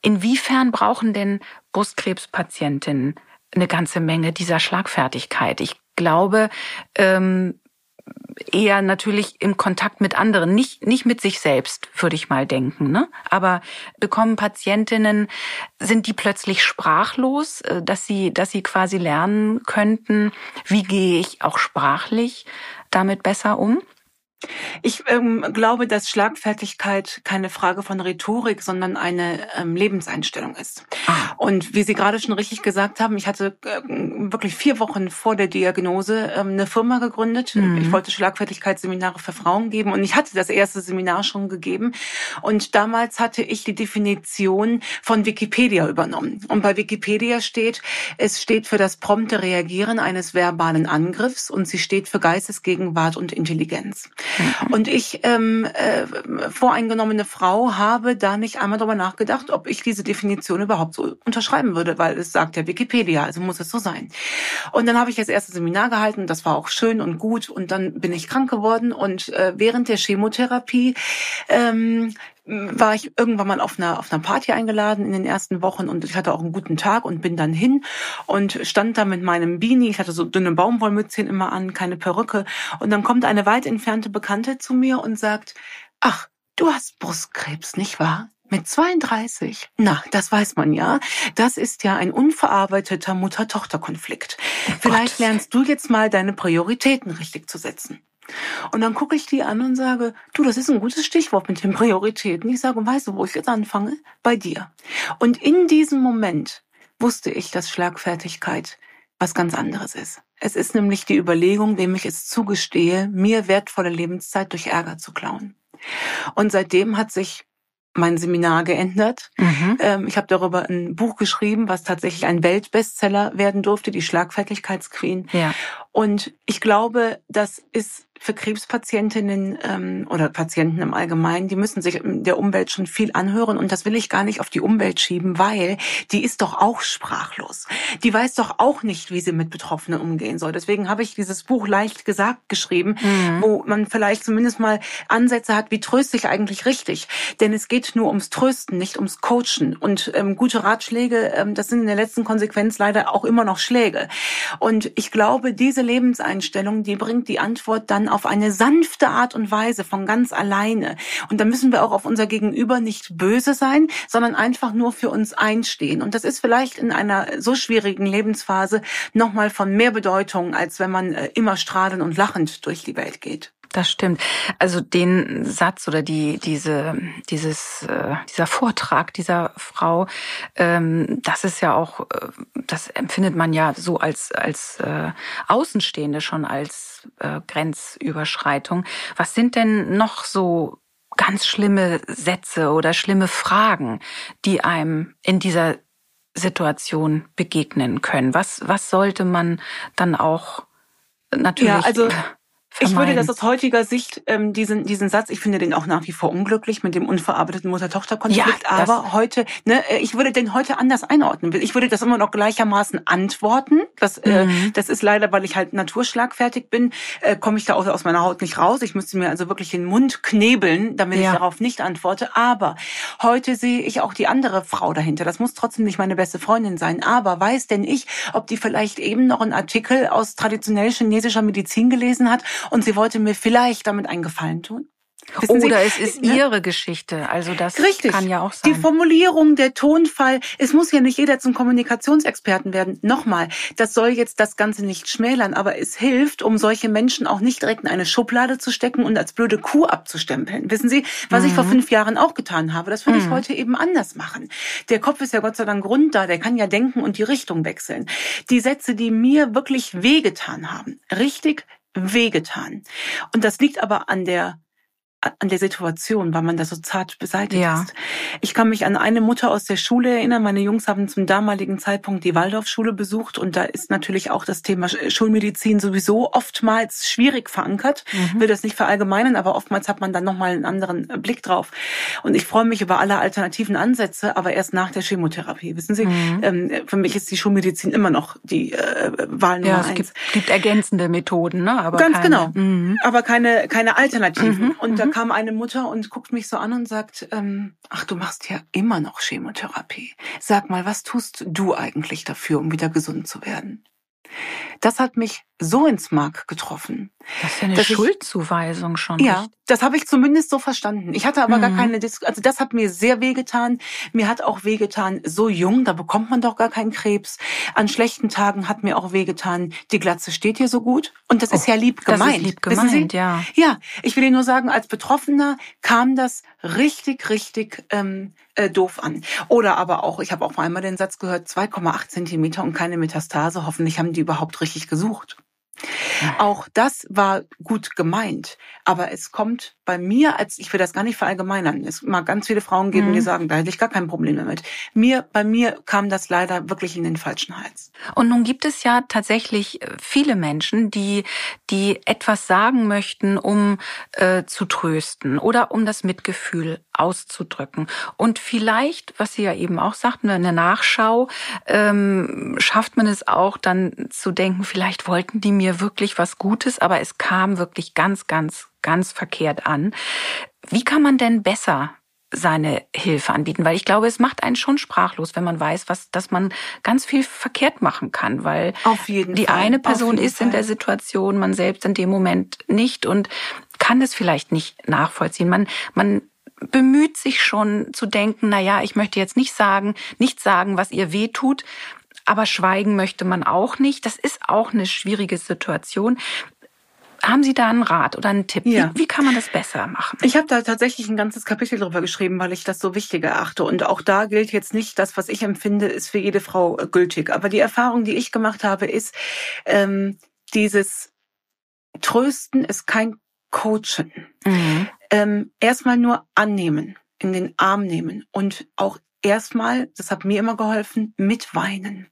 Inwiefern brauchen denn Brustkrebspatientinnen eine ganze Menge dieser Schlagfertigkeit? Ich glaube, ähm, eher natürlich im Kontakt mit anderen, nicht, nicht mit sich selbst, würde ich mal denken. Ne? Aber bekommen Patientinnen, sind die plötzlich sprachlos, äh, dass sie, dass sie quasi lernen könnten, wie gehe ich auch sprachlich damit besser um? Ich ähm, glaube, dass Schlagfertigkeit keine Frage von Rhetorik, sondern eine ähm, Lebenseinstellung ist. Ah. Und wie Sie gerade schon richtig gesagt haben, ich hatte äh, wirklich vier Wochen vor der Diagnose ähm, eine Firma gegründet. Mhm. Ich wollte Schlagfertigkeitsseminare für Frauen geben und ich hatte das erste Seminar schon gegeben. Und damals hatte ich die Definition von Wikipedia übernommen. Und bei Wikipedia steht, es steht für das prompte Reagieren eines verbalen Angriffs und sie steht für Geistesgegenwart und Intelligenz. Mhm. Und ich, ähm, äh, voreingenommene Frau, habe da nicht einmal darüber nachgedacht, ob ich diese Definition überhaupt so unterschreiben würde, weil es sagt ja Wikipedia, also muss es so sein. Und dann habe ich das erste Seminar gehalten, das war auch schön und gut. Und dann bin ich krank geworden und äh, während der Chemotherapie ähm, war ich irgendwann mal auf einer, auf einer Party eingeladen in den ersten Wochen und ich hatte auch einen guten Tag und bin dann hin und stand da mit meinem Beanie. Ich hatte so dünne Baumwollmützchen immer an, keine Perücke. Und dann kommt eine weit entfernte Bekannte zu mir und sagt, ach, du hast Brustkrebs, nicht wahr? Mit 32? Na, das weiß man ja. Das ist ja ein unverarbeiteter Mutter-Tochter-Konflikt. Oh Vielleicht lernst du jetzt mal deine Prioritäten richtig zu setzen. Und dann gucke ich die an und sage, du, das ist ein gutes Stichwort mit den Prioritäten. Ich sage, weißt du, wo ich jetzt anfange? Bei dir. Und in diesem Moment wusste ich, dass Schlagfertigkeit was ganz anderes ist. Es ist nämlich die Überlegung, dem ich es zugestehe, mir wertvolle Lebenszeit durch Ärger zu klauen. Und seitdem hat sich mein Seminar geändert. Mhm. Ähm, ich habe darüber ein Buch geschrieben, was tatsächlich ein Weltbestseller werden durfte, die Schlagfertigkeitsqueen. Ja. Und ich glaube, das ist für Krebspatientinnen ähm, oder Patienten im Allgemeinen, die müssen sich der Umwelt schon viel anhören und das will ich gar nicht auf die Umwelt schieben, weil die ist doch auch sprachlos. Die weiß doch auch nicht, wie sie mit Betroffenen umgehen soll. Deswegen habe ich dieses Buch leicht gesagt geschrieben, mhm. wo man vielleicht zumindest mal Ansätze hat, wie tröste ich eigentlich richtig. Denn es geht nur ums Trösten, nicht ums Coachen. Und ähm, gute Ratschläge, ähm, das sind in der letzten Konsequenz leider auch immer noch Schläge. Und ich glaube, diese Lebenseinstellung, die bringt die Antwort dann auf eine sanfte Art und Weise von ganz alleine. Und da müssen wir auch auf unser Gegenüber nicht böse sein, sondern einfach nur für uns einstehen. Und das ist vielleicht in einer so schwierigen Lebensphase nochmal von mehr Bedeutung, als wenn man äh, immer strahlend und lachend durch die Welt geht. Das stimmt. Also den Satz oder die diese dieses äh, dieser Vortrag dieser Frau, ähm, das ist ja auch, äh, das empfindet man ja so als als äh, Außenstehende schon als äh, Grenzüberschreitung. Was sind denn noch so ganz schlimme Sätze oder schlimme Fragen, die einem in dieser Situation begegnen können? Was was sollte man dann auch natürlich ja, also Ich würde das aus heutiger Sicht, ähm, diesen, diesen Satz, ich finde den auch nach wie vor unglücklich mit dem unverarbeiteten Mutter-Tochter-Konflikt, ja, aber heute, ne, äh, ich würde den heute anders einordnen. Ich würde das immer noch gleichermaßen antworten. Das, äh, mhm. äh, das ist leider, weil ich halt naturschlagfertig bin, äh, komme ich da auch aus meiner Haut nicht raus. Ich müsste mir also wirklich den Mund knebeln, damit ja. ich darauf nicht antworte. Aber heute sehe ich auch die andere Frau dahinter. Das muss trotzdem nicht meine beste Freundin sein. Aber weiß denn ich, ob die vielleicht eben noch einen Artikel aus traditionell chinesischer Medizin gelesen hat und sie wollte mir vielleicht damit einen Gefallen tun? Wissen Oder Sie, es ist ne? Ihre Geschichte. Also das Richtig. kann ja auch sein. Die Formulierung, der Tonfall. Es muss ja nicht jeder zum Kommunikationsexperten werden. Nochmal, das soll jetzt das Ganze nicht schmälern, aber es hilft, um solche Menschen auch nicht direkt in eine Schublade zu stecken und als blöde Kuh abzustempeln. Wissen Sie, was mhm. ich vor mhm. fünf Jahren auch getan habe, das würde mhm. ich heute eben anders machen. Der Kopf ist ja Gott sei Dank Grund da, der kann ja denken und die Richtung wechseln. Die Sätze, die mir wirklich wehgetan haben, richtig wehgetan. Und das liegt aber an der an der Situation, weil man da so zart beseitigt ja. ist. Ich kann mich an eine Mutter aus der Schule erinnern. Meine Jungs haben zum damaligen Zeitpunkt die Waldorfschule besucht und da ist natürlich auch das Thema Schulmedizin sowieso oftmals schwierig verankert. Mhm. Will das nicht verallgemeinern, aber oftmals hat man dann nochmal einen anderen Blick drauf. Und ich freue mich über alle alternativen Ansätze, aber erst nach der Chemotherapie. Wissen Sie, mhm. ähm, für mich ist die Schulmedizin immer noch die äh, Wahl Nummer ja, es eins. Gibt, gibt ergänzende Methoden, ne? Aber Ganz keine. genau. Mhm. Aber keine, keine Alternativen. Mhm. Und da kam eine Mutter und guckt mich so an und sagt, ähm, ach, du machst ja immer noch Chemotherapie. Sag mal, was tust du eigentlich dafür, um wieder gesund zu werden? Das hat mich so ins Mark getroffen. Das ist ja eine Schuldzuweisung schon. Ja, nicht? das habe ich zumindest so verstanden. Ich hatte aber mhm. gar keine Diskussion. Also das hat mir sehr wehgetan. Mir hat auch wehgetan, so jung, da bekommt man doch gar keinen Krebs. An schlechten Tagen hat mir auch wehgetan, die Glatze steht hier so gut. Und das oh, ist ja lieb gemeint. Das ist lieb gemeint, ja. Ja, ich will Ihnen nur sagen, als Betroffener kam das richtig, richtig ähm, äh, doof an. Oder aber auch, ich habe auch einmal den Satz gehört, 2,8 Zentimeter und keine Metastase. Hoffentlich haben die überhaupt richtig gesucht. Auch das war gut gemeint, aber es kommt bei mir, als ich will das gar nicht verallgemeinern. Es mag ganz viele Frauen geben, mhm. die sagen, da hätte ich gar kein Problem damit. Mir, bei mir kam das leider wirklich in den falschen Hals. Und nun gibt es ja tatsächlich äh, viele Menschen, die, die etwas sagen möchten, um äh, zu trösten oder um das Mitgefühl auszudrücken. Und vielleicht, was Sie ja eben auch sagten, in der Nachschau ähm, schafft man es auch dann zu denken, vielleicht wollten die mir wirklich was Gutes, aber es kam wirklich ganz, ganz ganz verkehrt an. Wie kann man denn besser seine Hilfe anbieten, weil ich glaube, es macht einen schon sprachlos, wenn man weiß, was, dass man ganz viel verkehrt machen kann, weil die Fall. eine Person ist Fall. in der Situation, man selbst in dem Moment nicht und kann es vielleicht nicht nachvollziehen. Man, man bemüht sich schon zu denken, na ja, ich möchte jetzt nicht sagen, nicht sagen, was ihr weh tut, aber schweigen möchte man auch nicht. Das ist auch eine schwierige Situation. Haben Sie da einen Rat oder einen Tipp? Ja. Wie, wie kann man das besser machen? Ich habe da tatsächlich ein ganzes Kapitel drüber geschrieben, weil ich das so wichtig erachte. Und auch da gilt jetzt nicht, das, was ich empfinde, ist für jede Frau äh, gültig. Aber die Erfahrung, die ich gemacht habe, ist ähm, dieses Trösten ist kein Coachen. Mhm. Ähm, erstmal nur annehmen, in den Arm nehmen und auch erstmal, das hat mir immer geholfen, mitweinen.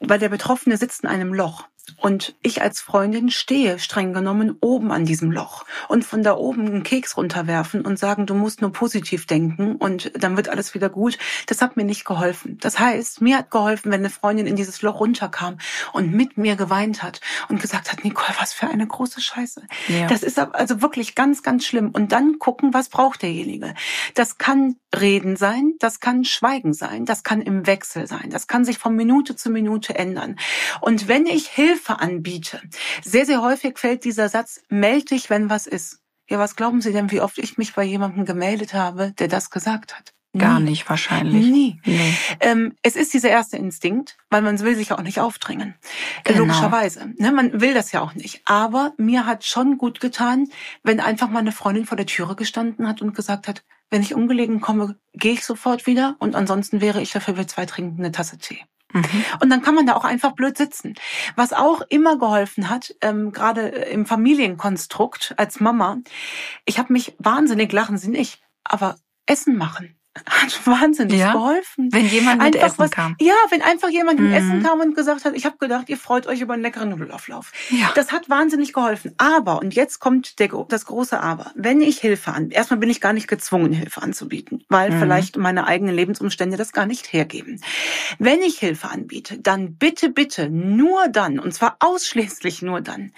Weil der Betroffene sitzt in einem Loch. Und ich als Freundin stehe streng genommen oben an diesem Loch und von da oben einen Keks runterwerfen und sagen, du musst nur positiv denken und dann wird alles wieder gut. Das hat mir nicht geholfen. Das heißt, mir hat geholfen, wenn eine Freundin in dieses Loch runterkam und mit mir geweint hat und gesagt hat, Nicole, was für eine große Scheiße. Ja. Das ist also wirklich ganz, ganz schlimm. Und dann gucken, was braucht derjenige. Das kann Reden sein, das kann Schweigen sein, das kann im Wechsel sein, das kann sich von Minute zu Minute ändern. Und wenn ich Hilfe anbiete. Sehr, sehr häufig fällt dieser Satz, meld dich, wenn was ist. Ja, was glauben Sie denn, wie oft ich mich bei jemandem gemeldet habe, der das gesagt hat? Nie. Gar nicht wahrscheinlich. Nie. Nee. Ähm, es ist dieser erste Instinkt, weil man will sich auch nicht aufdrängen. Genau. Logischerweise. Ne, man will das ja auch nicht. Aber mir hat schon gut getan, wenn einfach mal eine Freundin vor der Türe gestanden hat und gesagt hat, wenn ich ungelegen komme, gehe ich sofort wieder und ansonsten wäre ich dafür, wir zwei trinken eine Tasse Tee. Mhm. Und dann kann man da auch einfach blöd sitzen. Was auch immer geholfen hat, ähm, gerade im Familienkonstrukt als Mama, ich habe mich wahnsinnig, lachen Sie nicht, aber Essen machen hat wahnsinnig ja? geholfen. Wenn jemand mit einfach Essen was, kam. Ja, wenn einfach jemand mit mhm. Essen kam und gesagt hat, ich habe gedacht, ihr freut euch über einen leckeren Nudelauflauf. Ja. Das hat wahnsinnig geholfen. Aber, und jetzt kommt der, das große Aber, wenn ich Hilfe an, erstmal bin ich gar nicht gezwungen, Hilfe anzubieten, weil mhm. vielleicht meine eigenen Lebensumstände das gar nicht hergeben. Wenn ich Hilfe anbiete, dann bitte, bitte nur dann, und zwar ausschließlich nur dann,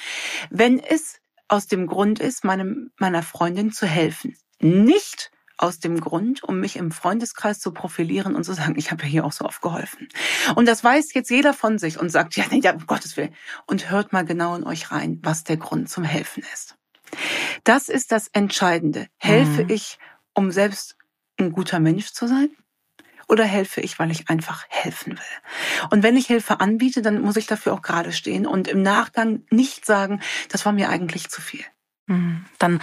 wenn es aus dem Grund ist, meinem, meiner Freundin zu helfen. Nicht aus dem Grund, um mich im Freundeskreis zu profilieren und zu sagen, ich habe ja hier auch so oft geholfen. Und das weiß jetzt jeder von sich und sagt, ja, nee, ja, um Gottes Willen. Und hört mal genau in euch rein, was der Grund zum Helfen ist. Das ist das Entscheidende. Helfe mhm. ich, um selbst ein guter Mensch zu sein? Oder helfe ich, weil ich einfach helfen will? Und wenn ich Hilfe anbiete, dann muss ich dafür auch gerade stehen und im Nachgang nicht sagen, das war mir eigentlich zu viel. Mhm. Dann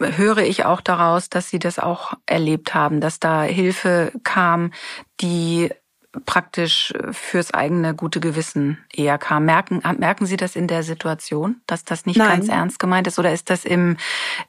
äh, höre ich auch daraus, dass Sie das auch erlebt haben, dass da Hilfe kam, die praktisch fürs eigene gute Gewissen eher kam. Merken, merken Sie das in der Situation, dass das nicht Nein. ganz ernst gemeint ist oder ist das im,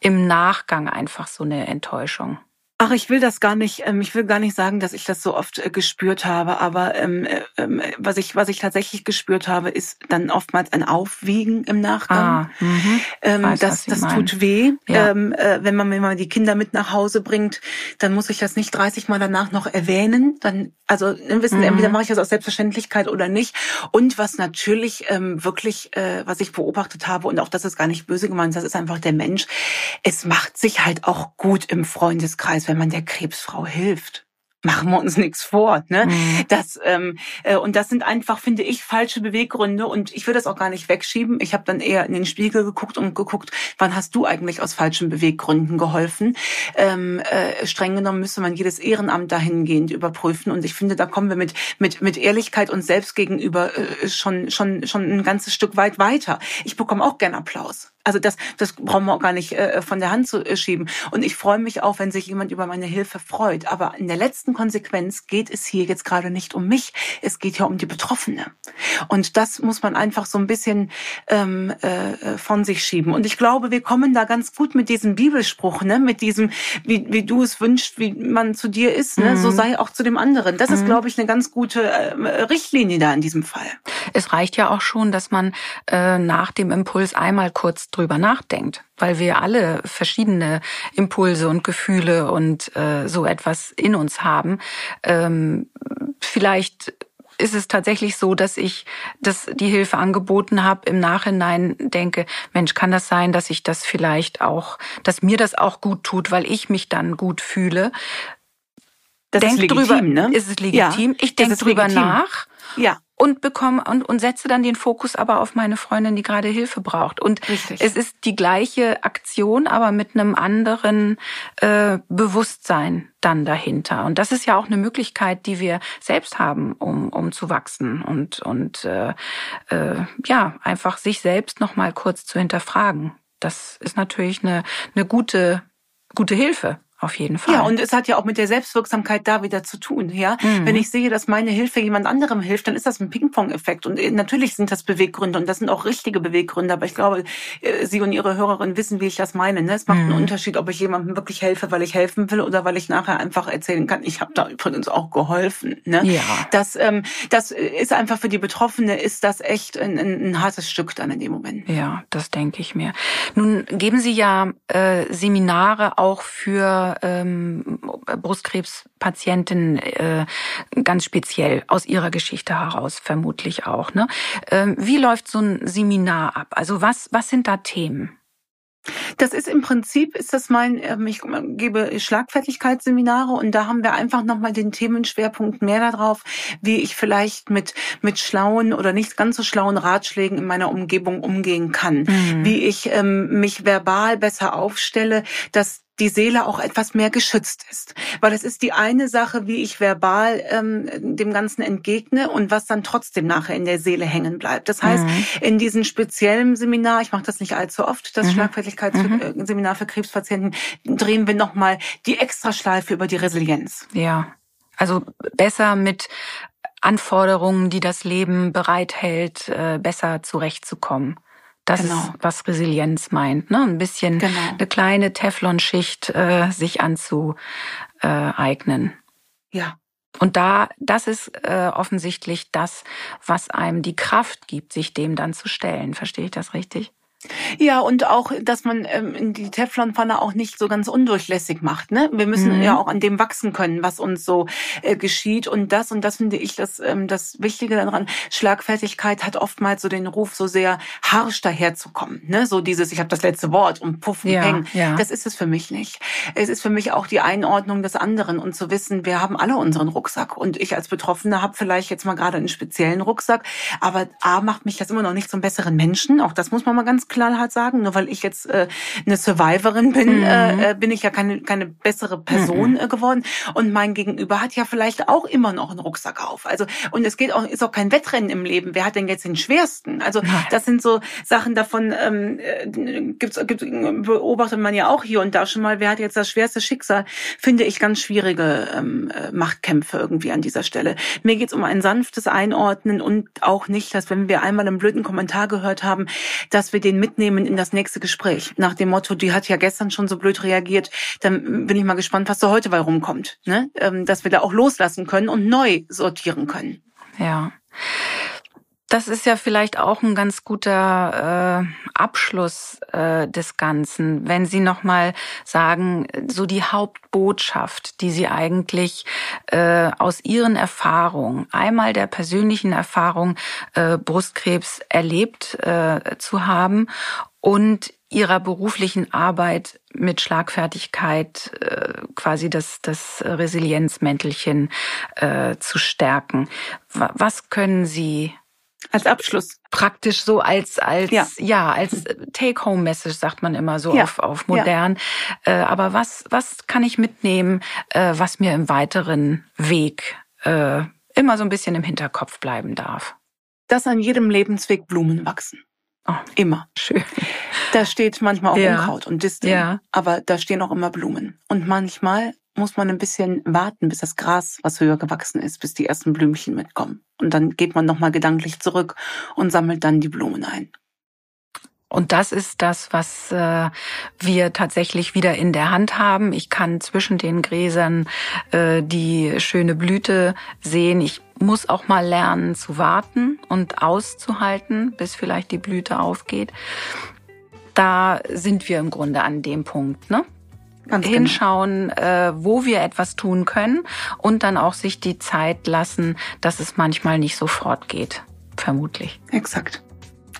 im Nachgang einfach so eine Enttäuschung? Ach, ich will das gar nicht, ähm, ich will gar nicht sagen, dass ich das so oft äh, gespürt habe, aber ähm, äh, ähm, was ich, was ich tatsächlich gespürt habe, ist dann oftmals ein Aufwiegen im Nachgang. Ah, mhm. ähm, weiß, das das tut weh. Ja. Ähm, äh, wenn man mir mal die Kinder mit nach Hause bringt, dann muss ich das nicht 30 Mal danach noch erwähnen. Dann, also wissen, mhm. entweder mache ich das aus Selbstverständlichkeit oder nicht. Und was natürlich ähm, wirklich, äh, was ich beobachtet habe, und auch das ist gar nicht böse gemeint, das ist einfach der Mensch, es macht sich halt auch gut im Freundeskreis, wenn man der Krebsfrau hilft machen wir uns nichts vor. Ne? Mhm. Das, ähm, äh, und das sind einfach, finde ich, falsche Beweggründe und ich will das auch gar nicht wegschieben. Ich habe dann eher in den Spiegel geguckt und geguckt, wann hast du eigentlich aus falschen Beweggründen geholfen? Ähm, äh, streng genommen müsste man jedes Ehrenamt dahingehend überprüfen und ich finde, da kommen wir mit mit mit Ehrlichkeit und selbst gegenüber äh, schon schon schon ein ganzes Stück weit weiter. Ich bekomme auch gern Applaus. Also das, das brauchen wir auch gar nicht äh, von der Hand zu äh, schieben. Und ich freue mich auch, wenn sich jemand über meine Hilfe freut. Aber in der letzten Konsequenz geht es hier jetzt gerade nicht um mich. Es geht ja um die Betroffene. Und das muss man einfach so ein bisschen ähm, äh, von sich schieben. Und ich glaube, wir kommen da ganz gut mit diesem Bibelspruch, ne? mit diesem, wie, wie du es wünschst, wie man zu dir ist, ne? Mhm. so sei auch zu dem anderen. Das mhm. ist, glaube ich, eine ganz gute äh, Richtlinie da in diesem Fall. Es reicht ja auch schon, dass man äh, nach dem Impuls einmal kurz drüber nachdenkt, weil wir alle verschiedene Impulse und Gefühle und äh, so etwas in uns haben. Ähm, vielleicht ist es tatsächlich so, dass ich das die Hilfe angeboten habe, im Nachhinein denke, Mensch, kann das sein, dass ich das vielleicht auch, dass mir das auch gut tut, weil ich mich dann gut fühle. Das denk ist legitim, drüber, ne? Ist es legitim? Ja, ich denke drüber legitim. nach. Ja und bekomme und, und setze dann den Fokus aber auf meine Freundin, die gerade Hilfe braucht. Und Richtig. es ist die gleiche Aktion, aber mit einem anderen äh, Bewusstsein dann dahinter. Und das ist ja auch eine Möglichkeit, die wir selbst haben, um, um zu wachsen und, und äh, äh, ja, einfach sich selbst nochmal kurz zu hinterfragen. Das ist natürlich eine, eine gute, gute Hilfe. Auf jeden Fall. Ja, und es hat ja auch mit der Selbstwirksamkeit da wieder zu tun. Ja, mhm. wenn ich sehe, dass meine Hilfe jemand anderem hilft, dann ist das ein Ping-Pong-Effekt. Und äh, natürlich sind das Beweggründe und das sind auch richtige Beweggründe. Aber ich glaube, äh, Sie und Ihre Hörerin wissen, wie ich das meine. Ne? Es macht mhm. einen Unterschied, ob ich jemandem wirklich helfe, weil ich helfen will oder weil ich nachher einfach erzählen kann, ich habe da übrigens auch geholfen. Ne? Ja. Das, ähm, das ist einfach für die Betroffene ist das echt ein, ein, ein hartes Stück dann in dem Moment. Ja, das denke ich mir. Nun geben Sie ja äh, Seminare auch für ähm, Brustkrebspatientin äh, ganz speziell aus ihrer Geschichte heraus vermutlich auch. Ne? Ähm, wie läuft so ein Seminar ab? Also was, was sind da Themen? Das ist im Prinzip, ist das mein, ähm, ich gebe Schlagfertigkeitsseminare und da haben wir einfach nochmal den Themenschwerpunkt mehr darauf, wie ich vielleicht mit, mit schlauen oder nicht ganz so schlauen Ratschlägen in meiner Umgebung umgehen kann. Mhm. Wie ich ähm, mich verbal besser aufstelle, dass die Seele auch etwas mehr geschützt ist. Weil es ist die eine Sache, wie ich verbal ähm, dem Ganzen entgegne und was dann trotzdem nachher in der Seele hängen bleibt. Das heißt, mhm. in diesem speziellen Seminar, ich mache das nicht allzu oft, das mhm. Schlagfertigkeitsseminar mhm. für Krebspatienten, drehen wir nochmal die Extraschleife über die Resilienz. Ja. Also besser mit Anforderungen, die das Leben bereithält, äh, besser zurechtzukommen Das genau. ist, was Resilienz meint. Ne? Ein bisschen genau. eine kleine Teflonschicht äh, sich anzueignen. Ja. Und da, das ist äh, offensichtlich das, was einem die Kraft gibt, sich dem dann zu stellen. Verstehe ich das richtig? Ja, und auch, dass man ähm, die Teflonpfanne auch nicht so ganz undurchlässig macht. Ne? Wir müssen mhm. ja auch an dem wachsen können, was uns so äh, geschieht. Und das, und das finde ich das, ähm, das Wichtige daran, Schlagfertigkeit hat oftmals so den Ruf, so sehr harsch daherzukommen. Ne? So dieses, ich habe das letzte Wort und puff und ja, peng. Ja. Das ist es für mich nicht. Es ist für mich auch die Einordnung des anderen und zu wissen, wir haben alle unseren Rucksack. Und ich als Betroffene habe vielleicht jetzt mal gerade einen speziellen Rucksack. Aber A macht mich das immer noch nicht zum besseren Menschen. Auch das muss man mal ganz knallhart sagen. Nur weil ich jetzt äh, eine Survivorin bin, mhm. äh, äh bin ich ja keine, keine bessere Person mhm. äh, geworden. Und mein Gegenüber hat ja vielleicht auch immer noch einen Rucksack auf. Also und es geht auch ist auch kein Wettrennen im Leben. Wer hat denn jetzt den schwersten? Also das sind so Sachen davon ähm, äh, gibt's, gibt's beobachtet man ja auch hier und da schon mal. Wer hat jetzt das schwerste Schicksal? Finde ich ganz schwierige ähm, äh, Machtkämpfe irgendwie an dieser Stelle. Mir geht's um ein sanftes Einordnen und auch nicht, dass wenn wir einmal einen blöden Kommentar gehört haben, dass wir den mitnehmen in das nächste Gespräch. Nach dem Motto, die hat ja gestern schon so blöd reagiert, dann bin ich mal gespannt, was da heute bei rumkommt. Ne? Ähm, dass wir da auch loslassen können und neu sortieren können. Ja. Das ist ja vielleicht auch ein ganz guter äh, Abschluss äh, des Ganzen, wenn Sie noch mal sagen, so die Hauptbotschaft, die Sie eigentlich äh, aus Ihren Erfahrungen, einmal der persönlichen Erfahrung äh, Brustkrebs erlebt äh, zu haben und ihrer beruflichen Arbeit mit Schlagfertigkeit äh, quasi das, das Resilienzmäntelchen äh, zu stärken. Was können Sie als Abschluss. Praktisch so als, als, ja, ja als Take-Home-Message sagt man immer so ja. auf, auf modern. Ja. Äh, aber was, was kann ich mitnehmen, äh, was mir im weiteren Weg äh, immer so ein bisschen im Hinterkopf bleiben darf? Dass an jedem Lebensweg Blumen wachsen. Oh, immer. Schön. Da steht manchmal auch ja. Unkraut und Disteln, ja. aber da stehen auch immer Blumen. Und manchmal muss man ein bisschen warten, bis das Gras, was höher gewachsen ist, bis die ersten Blümchen mitkommen. Und dann geht man nochmal gedanklich zurück und sammelt dann die Blumen ein. Und das ist das, was äh, wir tatsächlich wieder in der Hand haben. Ich kann zwischen den Gräsern äh, die schöne Blüte sehen. Ich muss auch mal lernen zu warten und auszuhalten, bis vielleicht die Blüte aufgeht. Da sind wir im Grunde an dem Punkt, ne? Ganz genau. hinschauen, genau. äh, wo wir etwas tun können und dann auch sich die Zeit lassen, dass es manchmal nicht sofort geht. Vermutlich. Exakt.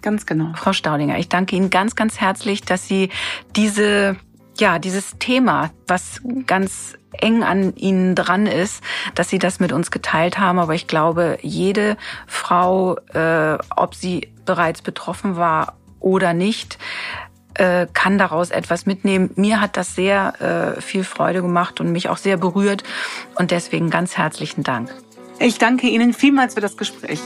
Ganz genau. Frau Staudinger, ich danke Ihnen ganz, ganz herzlich, dass Sie diese, ja, dieses Thema, was ganz eng an Ihnen dran ist, dass Sie das mit uns geteilt haben. Aber ich glaube, jede Frau, äh, ob sie bereits betroffen war oder nicht, äh, kann daraus etwas mitnehmen. Mir hat das sehr äh, viel Freude gemacht und mich auch sehr berührt. Und deswegen ganz herzlichen Dank. Ich danke Ihnen vielmals für das Gespräch.